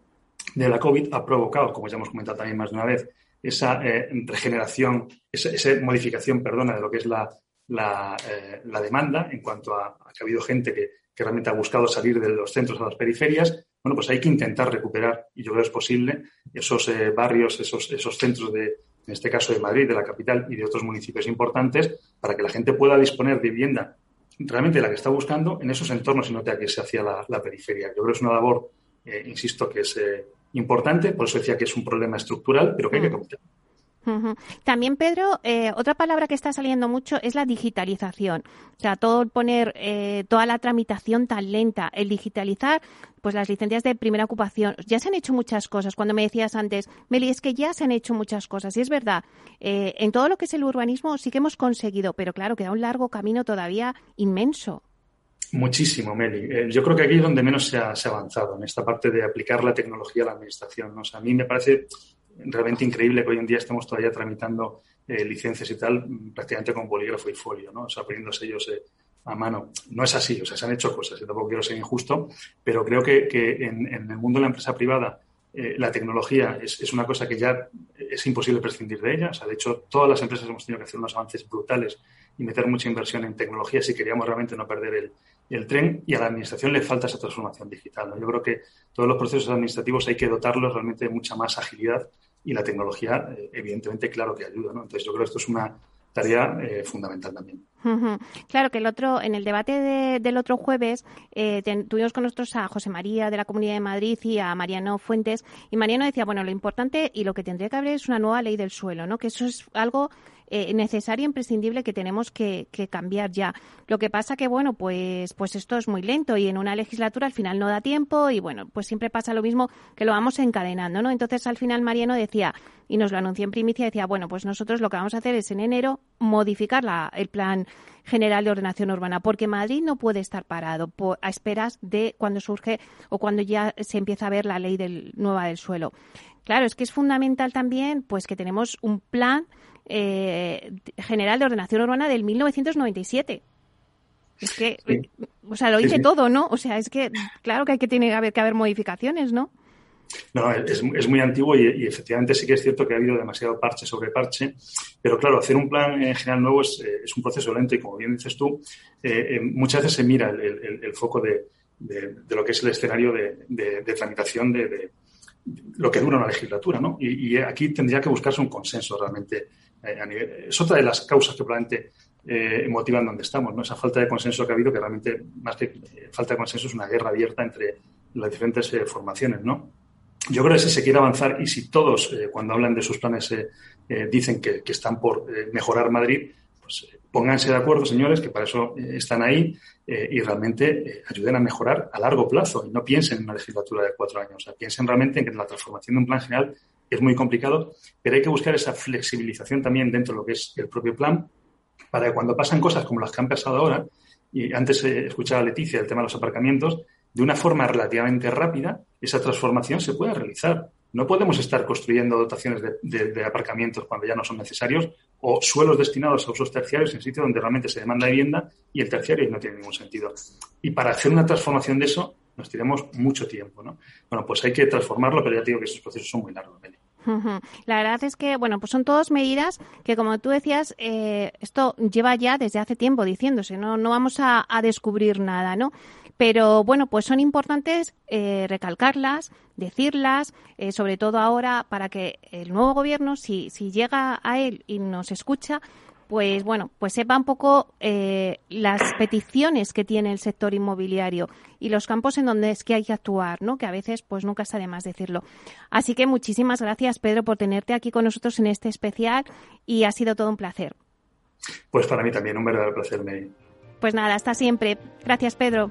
de la COVID ha provocado, como ya hemos comentado también más de una vez, esa eh, regeneración, esa, modificación, perdona, de lo que es la, la, eh, demanda en cuanto a, que ha habido gente que, realmente ha buscado salir de los centros a las periferias. Bueno, pues hay que intentar recuperar, y yo creo que es posible, esos eh, barrios, esos, esos centros de, en este caso de Madrid, de la capital y de otros municipios importantes, para que la gente pueda disponer de vivienda realmente la que está buscando en esos entornos y no tenga que irse hacia la, la periferia. Yo creo que es una labor, insisto, que es importante, por eso decía que es un problema estructural, pero que hay que cometer. También, Pedro, eh, otra palabra que está saliendo mucho es la digitalización. O sea, todo poner eh, toda la tramitación tan lenta, el digitalizar, pues las licencias de primera ocupación. Ya se han hecho muchas cosas. Cuando me decías antes, Meli, es que ya se han hecho muchas cosas. Y es verdad, eh, en todo lo que es el urbanismo sí que hemos conseguido, pero claro, queda un largo camino todavía inmenso. Muchísimo, Meli. yo creo que aquí es donde menos se ha, avanzado, en esta parte de aplicar la tecnología a la administración. ¿no? O sea, a mí me parece realmente increíble que hoy en día estemos todavía tramitando eh, licencias y tal prácticamente con bolígrafo y folio, ¿no? O sea, poniendo sellos eh, a mano. No es así, o sea, se han hecho cosas, yo tampoco quiero ser injusto, pero creo que, que en, en, el mundo de la empresa privada eh, la tecnología es, es, una cosa que ya es imposible prescindir de ella. O sea, de hecho, todas las empresas hemos tenido que hacer unos avances brutales y meter mucha inversión en tecnología si queríamos realmente no perder el, el tren y a la administración le falta esa transformación digital. ¿no? Yo creo que todos los procesos administrativos hay que dotarlos realmente de mucha más agilidad y la tecnología, eh, evidentemente, claro que ayuda. Entonces, yo creo que esto es una tarea eh, fundamental también. Claro que el otro, en el debate de, del otro jueves, eh, tuvimos con nosotros a José María de la Comunidad de Madrid y a Mariano Fuentes, y Mariano decía, bueno, lo importante y lo que tendría que haber es una nueva ley del suelo, ¿no? Que eso es algo eh, necesario, imprescindible que tenemos que, que, cambiar ya. Lo que pasa que, bueno, pues, pues esto es muy lento y en una legislatura al final no da tiempo y, bueno, pues siempre pasa lo mismo que lo vamos encadenando, ¿no? Entonces, al final Mariano decía, y nos lo anunció en primicia, decía, bueno, pues nosotros lo que vamos a hacer es en enero modificar la, el plan general de ordenación urbana, porque Madrid no puede estar parado a esperas de cuando surge o cuando ya se empieza a ver la ley del, nueva del suelo. Claro, es que es fundamental también pues que tenemos un plan eh, general de ordenación urbana del 1997. Es que, sí. o sea, lo dice sí, sí. todo, ¿no? O sea, es que, claro que hay que tiene que haber, que haber modificaciones, ¿no? No, es, es muy antiguo y, y, efectivamente sí que es cierto que ha habido demasiado parche sobre parche, pero claro, hacer un plan en general nuevo es, eh, es un proceso lento y como bien dices tú, eh, eh, muchas veces se mira el, el, el foco de, de, de, lo que es el escenario de, de tramitación de, lo que dura una legislatura, ¿no? Y, y, aquí tendría que buscarse un consenso realmente. A nivel, es otra de las causas que probablemente eh, motivan donde estamos, ¿no? Esa falta de consenso que ha habido, que realmente, más que falta de consenso, es una guerra abierta entre las diferentes eh, formaciones, ¿no? Yo creo que si se quiere avanzar y si todos, eh, cuando hablan de sus planes, eh, eh, dicen que, que, están por eh, mejorar Madrid, pues pónganse de acuerdo, señores, que para eso están ahí y realmente ayuden a mejorar a largo plazo y no piensen en una legislatura de cuatro años. O sea, piensen realmente en que la transformación de un plan general es muy complicado, pero hay que buscar esa flexibilización también dentro de lo que es el propio plan para que cuando pasan cosas como las que han pasado ahora, y antes escuchaba a Leticia el tema de los aparcamientos, de una forma relativamente rápida, esa transformación se puede realizar. No podemos estar construyendo dotaciones de, de, de, aparcamientos cuando ya no son necesarios o suelos destinados a usos terciarios en sitios donde realmente se demanda vivienda y el terciario no tiene ningún sentido. Y para hacer una transformación de eso nos tiramos mucho tiempo. ¿no? Bueno, pues hay que transformarlo, pero ya te digo que esos procesos son muy largos. La verdad es que, bueno, pues son todas medidas que, como tú decías, eh, esto lleva ya desde hace tiempo diciéndose, no, no vamos a, a descubrir nada, ¿no? Pero bueno, pues son importantes eh, recalcarlas, decirlas, eh, sobre todo ahora para que el nuevo gobierno, si, si llega a él y nos escucha, pues bueno, pues sepa un poco eh, las peticiones que tiene el sector inmobiliario y los campos en donde es que hay que actuar, ¿no? Que a veces pues nunca está de más decirlo. Así que muchísimas gracias, Pedro, por tenerte aquí con nosotros en este especial y ha sido todo un placer. Pues para mí también un verdadero placer, Mary. Pues nada, hasta siempre. Gracias, Pedro.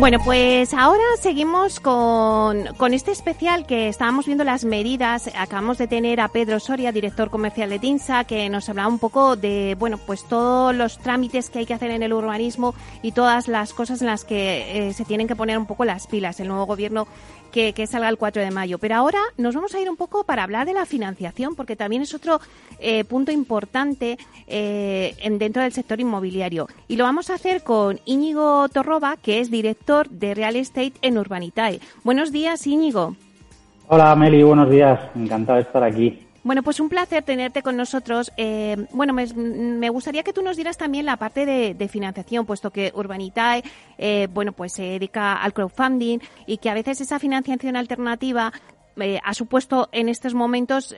Bueno, pues ahora seguimos con, con, este especial que estábamos viendo las medidas. Acabamos de tener a Pedro Soria, director comercial de TINSA, que nos hablaba un poco de, bueno, pues todos los trámites que hay que hacer en el urbanismo y todas las cosas en las que eh, se tienen que poner un poco las pilas el nuevo gobierno que, salga el 4 de mayo. Pero ahora nos vamos a ir un poco para hablar de la financiación, porque también es otro eh, punto importante eh, en, dentro del sector inmobiliario. Y lo vamos a hacer con Íñigo Torroba, que es director de Real Estate en Urbanitae. Buenos días, Íñigo. Hola, Meli, buenos días. Encantado de estar aquí. Bueno, pues un placer tenerte con nosotros. Eh, bueno, me, gustaría que tú nos dieras también la parte de, financiación, puesto que Urbanitae, eh, bueno, pues se dedica al crowdfunding y que a veces esa financiación alternativa eh, ha supuesto en estos momentos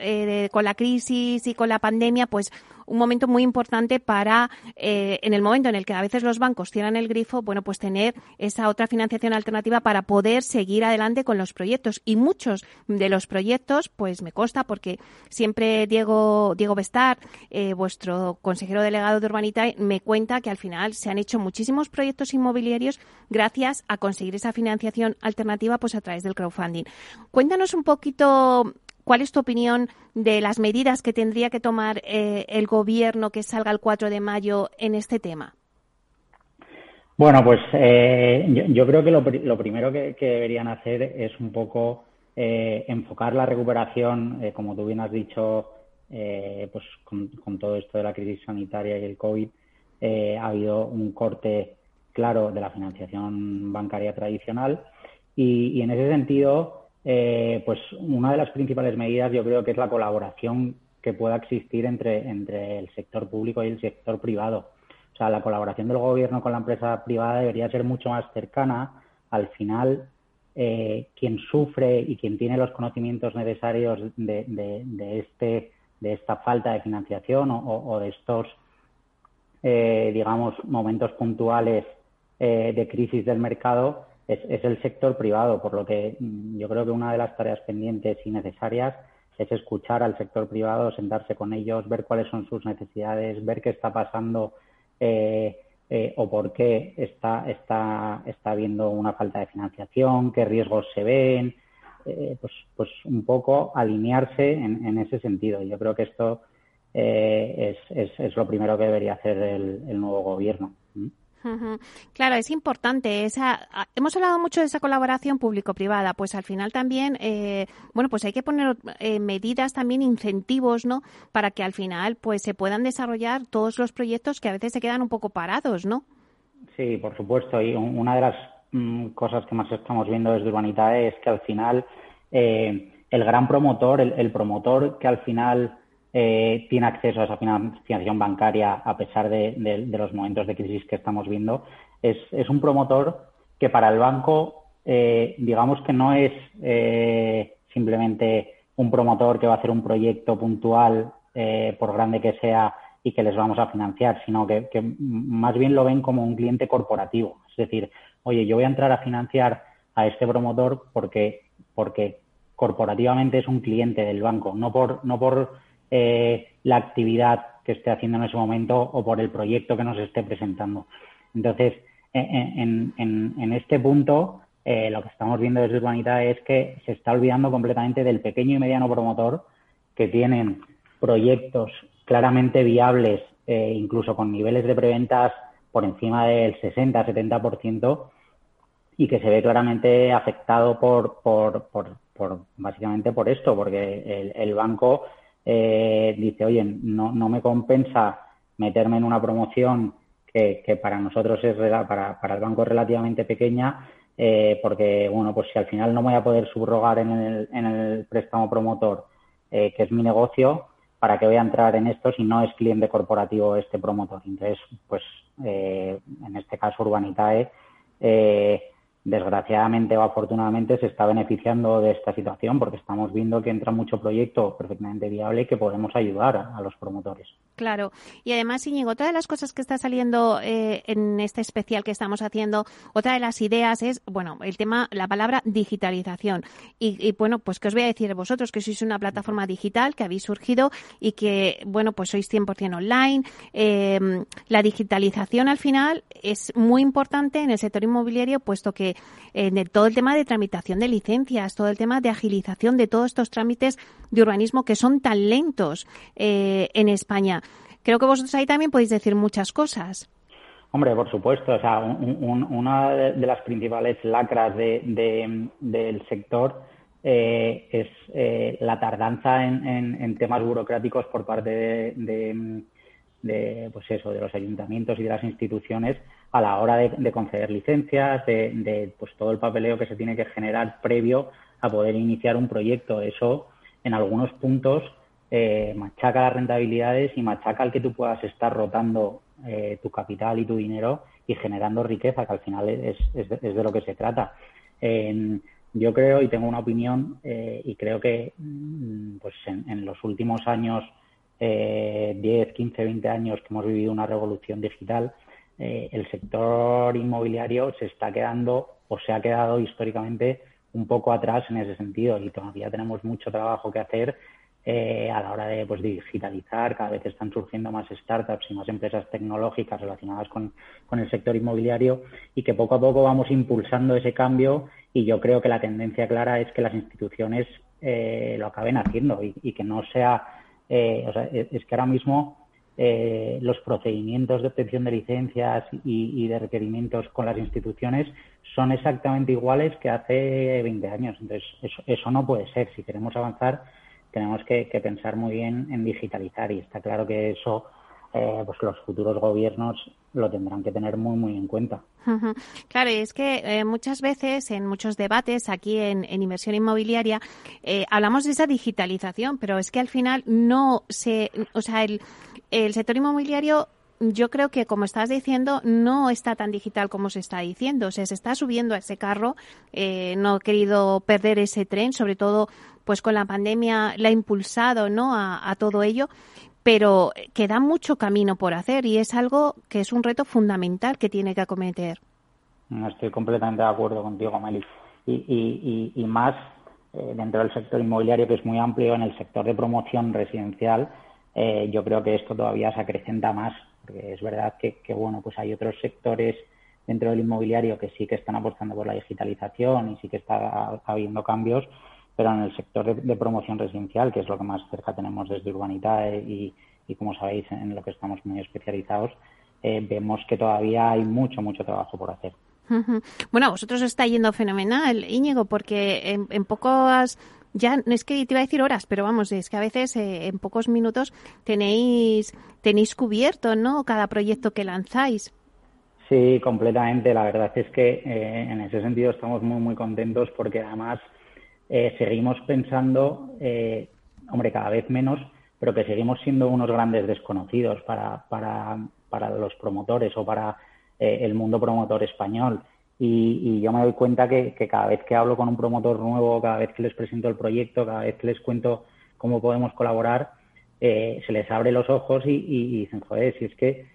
con la crisis y con la pandemia, pues un momento muy importante para, eh, en el momento en el que a veces los bancos cierran el grifo, bueno, pues tener esa otra financiación alternativa para poder seguir adelante con los proyectos. Y muchos de los proyectos, pues me consta, porque siempre Diego, Diego Bestar, eh, vuestro consejero delegado de Urbanita, me cuenta que al final se han hecho muchísimos proyectos inmobiliarios gracias a conseguir esa financiación alternativa pues a través del crowdfunding. Cuéntanos un poquito ¿Cuál es tu opinión de las medidas que tendría que tomar eh, el gobierno que salga el 4 de mayo en este tema? Bueno, pues eh, yo, creo que lo, primero que, deberían hacer es un poco eh, enfocar la recuperación, como tú bien has dicho, pues con, todo esto de la crisis sanitaria y el COVID, ha habido un corte claro de la financiación bancaria tradicional y en ese sentido eh, pues una de las principales medidas yo creo que es la colaboración que pueda existir entre, entre el sector público y el sector privado. O sea, la colaboración del gobierno con la empresa privada debería ser mucho más cercana. Al final, eh, quien sufre y quien tiene los conocimientos necesarios de, de, este, de esta falta de financiación o, de estos, eh, digamos, momentos puntuales de crisis del mercado, es, el sector privado, por lo que mm, yo creo que una de las tareas pendientes y necesarias es escuchar al sector privado, sentarse con ellos, ver cuáles son sus necesidades, ver qué está pasando eh, eh, o por qué está, está, está habiendo una falta de financiación, qué riesgos se ven, eh, pues, pues un poco alinearse en, ese sentido. Yo creo que esto es, es, lo primero que debería hacer el, nuevo gobierno. Claro, es importante. Esa, hemos hablado mucho de esa colaboración público-privada, pues al final también, eh, bueno, pues hay que poner eh, medidas también, incentivos, ¿no? Para que al final, pues se puedan desarrollar todos los proyectos que a veces se quedan un poco parados, ¿no? Sí, por supuesto. Y una de las mm, cosas que más estamos viendo desde Urbanitae es que al final eh, el gran promotor, el promotor que al final eh, tiene acceso a esa financiación bancaria a pesar de, los momentos de crisis que estamos viendo, es, un promotor que para el banco, eh, digamos que no es eh, simplemente un promotor que va a hacer un proyecto puntual, por grande que sea, y que les vamos a financiar, sino que, más bien lo ven como un cliente corporativo. Es decir, oye, yo voy a entrar a financiar a este promotor porque, porque corporativamente es un cliente del banco, no por, no por eh, la actividad que esté haciendo en ese momento o por el proyecto que nos esté presentando. Entonces, en, este punto, eh, lo que estamos viendo desde Urbanita es que se está olvidando completamente del pequeño y mediano promotor que tienen proyectos claramente viables, eh, incluso con niveles de preventas por encima del 60-70%, y que se ve claramente afectado por, por, por, por básicamente por esto, porque el, banco eh, dice, oye, no, no me compensa meterme en una promoción que, que para nosotros es para, para el banco relativamente pequeña, eh, porque bueno, pues si al final no voy a poder subrogar en el, en el préstamo promotor, eh, que es mi negocio, para que voy a entrar en esto si no es cliente corporativo este promotor. Entonces, pues eh, en este caso Urbanitae eh, desgraciadamente o afortunadamente se está beneficiando de esta situación porque estamos viendo que entra mucho proyecto perfectamente viable y que podemos ayudar a, los promotores. Claro. Y además, Íñigo, otra de las cosas que está saliendo eh, en este especial que estamos haciendo, otra de las ideas es, bueno, el tema, la palabra digitalización. Y, bueno, pues que os voy a decir vosotros que sois una plataforma digital que habéis surgido y que, bueno, pues sois 100% online. Em, la digitalización al final es muy importante en el sector inmobiliario puesto que en eh, todo el tema de tramitación de licencias, todo el tema de agilización de todos estos trámites de urbanismo que son tan lentos eh, en España. Creo que vosotros ahí también podéis decir muchas cosas. Hombre, por supuesto. O sea, una de las principales lacras del sector eh, es la tardanza en, temas burocráticos por parte de, de, pues eso, de los ayuntamientos y de las instituciones a la hora de, conceder licencias, de, pues todo el papeleo que se tiene que generar previo a poder iniciar un proyecto. Eso, en algunos puntos, eh, machaca las rentabilidades y machaca el que tú puedas estar rotando eh, tu capital y tu dinero y generando riqueza, que al final es, es, de, lo que se trata. yo creo y tengo una opinión eh, y creo que mm, pues en los últimos años eh, 10, 15, 20 años que hemos vivido una revolución digital, eh, el sector inmobiliario se está quedando o se ha quedado históricamente un poco atrás en ese sentido y todavía tenemos mucho trabajo que hacer eh, a la hora de pues, digitalizar. Cada vez están surgiendo más startups y más empresas tecnológicas relacionadas con, el sector inmobiliario y que poco a poco vamos impulsando ese cambio y yo creo que la tendencia clara es que las instituciones eh, lo acaben haciendo y que no sea eh, o sea, es que ahora mismo eh, los procedimientos de obtención de licencias y, de requerimientos con las instituciones son exactamente iguales que hace 20 años. Entonces, eso, no puede ser. Si queremos avanzar, tenemos que, pensar muy bien en digitalizar y está claro que eso eh, pues los futuros gobiernos lo tendrán que tener muy, muy en cuenta. Claro, y es que eh, muchas veces en muchos debates aquí en, inversión inmobiliaria eh, hablamos de esa digitalización, pero es que al final no se, o sea, el, el sector inmobiliario yo creo que, como estás diciendo, no está tan digital como se está diciendo. O sea, se está subiendo a ese carro. Eh, no he querido perder ese tren, sobre todo, pues con la pandemia la ha impulsado, ¿no? a todo ello pero queda mucho camino por hacer y es algo que es un reto fundamental que tiene que acometer. Estoy completamente de acuerdo contigo, Meli. Y, y, más eh, dentro del sector inmobiliario, que es muy amplio, en el sector de promoción residencial, eh, yo creo que esto todavía se acrecenta más, porque es verdad que, bueno, pues hay otros sectores dentro del inmobiliario que sí que están apostando por la digitalización y sí que está habiendo cambios, pero en el sector de, promoción residencial, que es lo que más cerca tenemos desde Urbanitae y, como sabéis, en lo que estamos muy especializados, eh, vemos que todavía hay mucho, mucho trabajo por hacer. Bueno, a vosotros os está yendo fenomenal, Íñigo, porque en, pocos ya no es que te iba a decir horas, pero vamos, es que a veces eh, en pocos minutos tenéis tenéis cubierto, ¿no? Cada proyecto que lanzáis. Sí, completamente. La verdad es que eh, en ese sentido estamos muy muy contentos porque además eh, seguimos pensando, hombre, cada vez menos, pero que seguimos siendo unos grandes desconocidos para, para, para los promotores o para el mundo promotor español. Y, yo me doy cuenta que, cada vez que hablo con un promotor nuevo, cada vez que les presento el proyecto, cada vez que les cuento cómo podemos colaborar, se les abre los ojos y, y, dicen, joder, si es que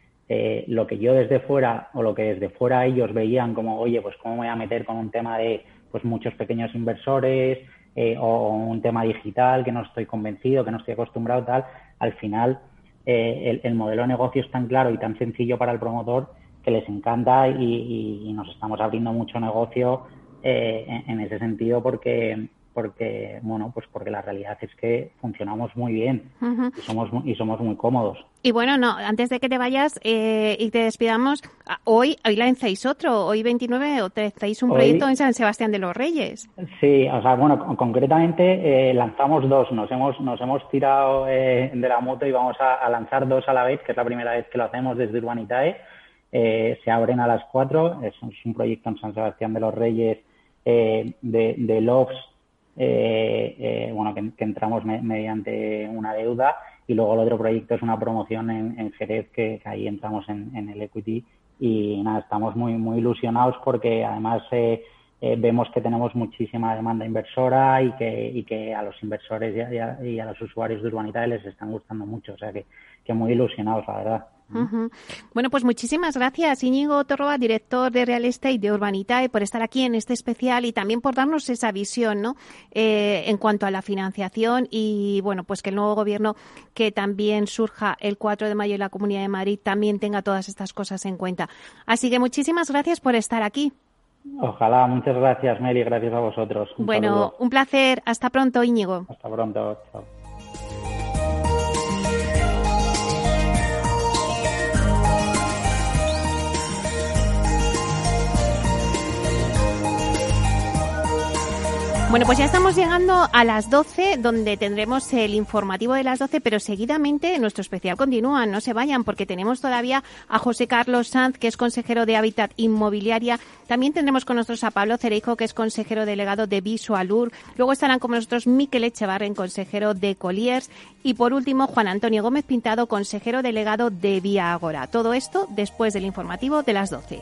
lo que yo desde fuera o lo que desde fuera ellos veían como, oye, pues cómo me voy a meter con un tema de pues muchos pequeños inversores eh, o un tema digital que no estoy convencido, que no estoy acostumbrado tal, al final eh, el, modelo de negocio es tan claro y tan sencillo para el promotor que les encanta y, nos estamos abriendo mucho negocio eh, en, ese sentido porque porque, bueno, pues porque la realidad es que funcionamos muy bien y, somos, y somos muy cómodos. Y bueno, no, antes de que te vayas eh, y te despidamos, hoy, hoy lanzáis otro, hoy 29, o hacéis un proyecto en San Sebastián de los Reyes. Sí, o sea, bueno, concretamente eh, lanzamos dos, nos hemos, nos hemos tirado eh, de la moto y vamos a, lanzar dos a la vez, que es la primera vez que lo hacemos desde Urbanitae. Se abren a las cuatro, es, un proyecto en San Sebastián de los Reyes de, de bueno, que, entramos mediante una deuda y luego el otro proyecto es una promoción en, Jerez, que, ahí entramos en, el equity y nada, estamos muy, muy ilusionados porque además eh, eh, vemos que tenemos muchísima demanda inversora y que, y que a los inversores y a, los usuarios de Urbanita les están gustando mucho. O sea que, que muy ilusionados, la verdad. Bueno, pues muchísimas gracias, Íñigo Torroa, director de Real Estate de Urbanitae, por estar aquí en este especial y también por darnos esa visión ¿no? Eh, en cuanto a la financiación y, bueno, pues que el nuevo gobierno que también surja el 4 de mayo en la Comunidad de Madrid también tenga todas estas cosas en cuenta. Así que muchísimas gracias por estar aquí. Ojalá, muchas gracias, Meli, gracias a vosotros. bueno, un placer. Hasta pronto, Íñigo. Hasta pronto. Chao. Bueno, pues ya estamos llegando a las 12, donde tendremos el informativo de las 12, pero seguidamente nuestro especial continúa. No se vayan, porque tenemos todavía a José Carlos Sanz, que es consejero de Hábitat Inmobiliaria. También tendremos con nosotros a Pablo Cereijo, que es consejero delegado de Visualur. Luego estarán con nosotros Miquel Echevarren, consejero de Colliers. Y por último, Juan Antonio Gómez Pintado, consejero delegado de Vía Agora. Todo esto después del informativo de las 12.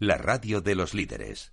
la radio de los líderes.